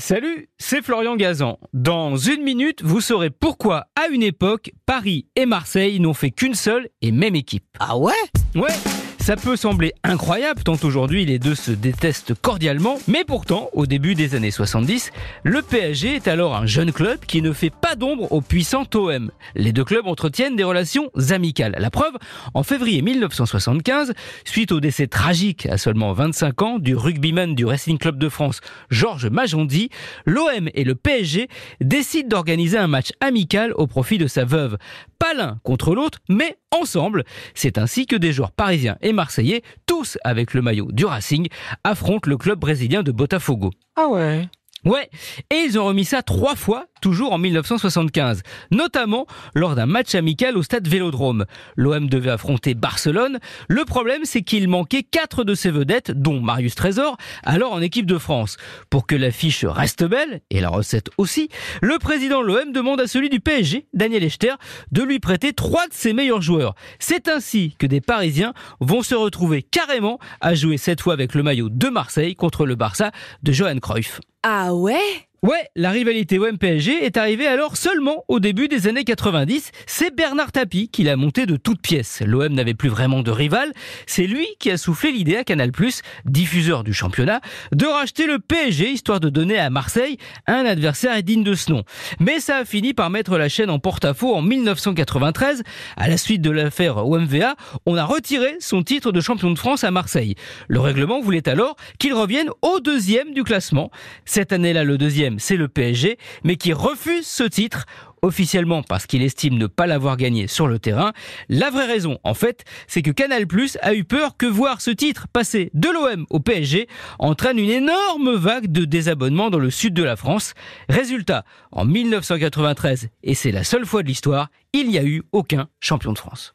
Salut, c'est Florian Gazan. Dans une minute, vous saurez pourquoi, à une époque, Paris et Marseille n'ont fait qu'une seule et même équipe. Ah ouais? Ouais ça peut sembler incroyable tant aujourd'hui les deux se détestent cordialement, mais pourtant, au début des années 70, le PSG est alors un jeune club qui ne fait pas d'ombre au puissant OM. Les deux clubs entretiennent des relations amicales. La preuve, en février 1975, suite au décès tragique à seulement 25 ans du rugbyman du Racing Club de France, Georges Majondi, l'OM et le PSG décident d'organiser un match amical au profit de sa veuve. Pas l'un contre l'autre, mais ensemble. C'est ainsi que des joueurs parisiens et marseillais, tous avec le maillot du Racing, affrontent le club brésilien de Botafogo. Ah ouais Ouais, et ils ont remis ça trois fois toujours en 1975, notamment lors d'un match amical au stade Vélodrome. L'OM devait affronter Barcelone. Le problème, c'est qu'il manquait quatre de ses vedettes, dont Marius Trésor, alors en équipe de France. Pour que l'affiche reste belle, et la recette aussi, le président de l'OM demande à celui du PSG, Daniel Echter, de lui prêter trois de ses meilleurs joueurs. C'est ainsi que des Parisiens vont se retrouver carrément à jouer cette fois avec le maillot de Marseille contre le Barça de Johan Cruyff. Ah ouais? Ouais, la rivalité OM-PSG est arrivée alors seulement au début des années 90. C'est Bernard Tapie qui l'a monté de toutes pièces. L'OM n'avait plus vraiment de rival. C'est lui qui a soufflé l'idée à Canal+, diffuseur du championnat, de racheter le PSG histoire de donner à Marseille un adversaire digne de ce nom. Mais ça a fini par mettre la chaîne en porte-à-faux en 1993. À la suite de l'affaire OMVA, on a retiré son titre de champion de France à Marseille. Le règlement voulait alors qu'il revienne au deuxième du classement. Cette année-là, le c'est le PSG, mais qui refuse ce titre officiellement parce qu'il estime ne pas l'avoir gagné sur le terrain. La vraie raison, en fait, c'est que Canal Plus a eu peur que voir ce titre passer de l'OM au PSG entraîne une énorme vague de désabonnements dans le sud de la France. Résultat, en 1993, et c'est la seule fois de l'histoire, il n'y a eu aucun champion de France.